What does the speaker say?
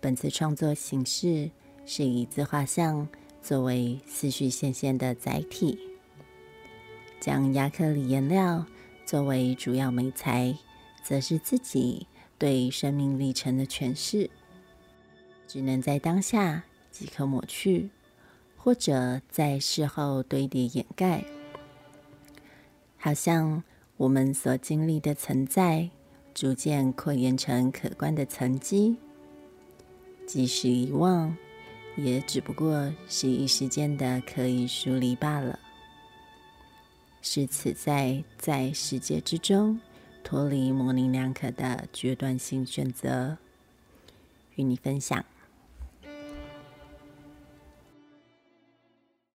本次创作形式是以自画像作为思绪线线的载体，将亚克力颜料作为主要媒材，则是自己对生命历程的诠释，只能在当下即可抹去，或者在事后堆叠掩盖，好像我们所经历的存在，逐渐扩延成可观的层级。即使遗忘，也只不过是一时间的刻意疏离罢了。是此在在世界之中脱离模棱两可的决断性选择，与你分享。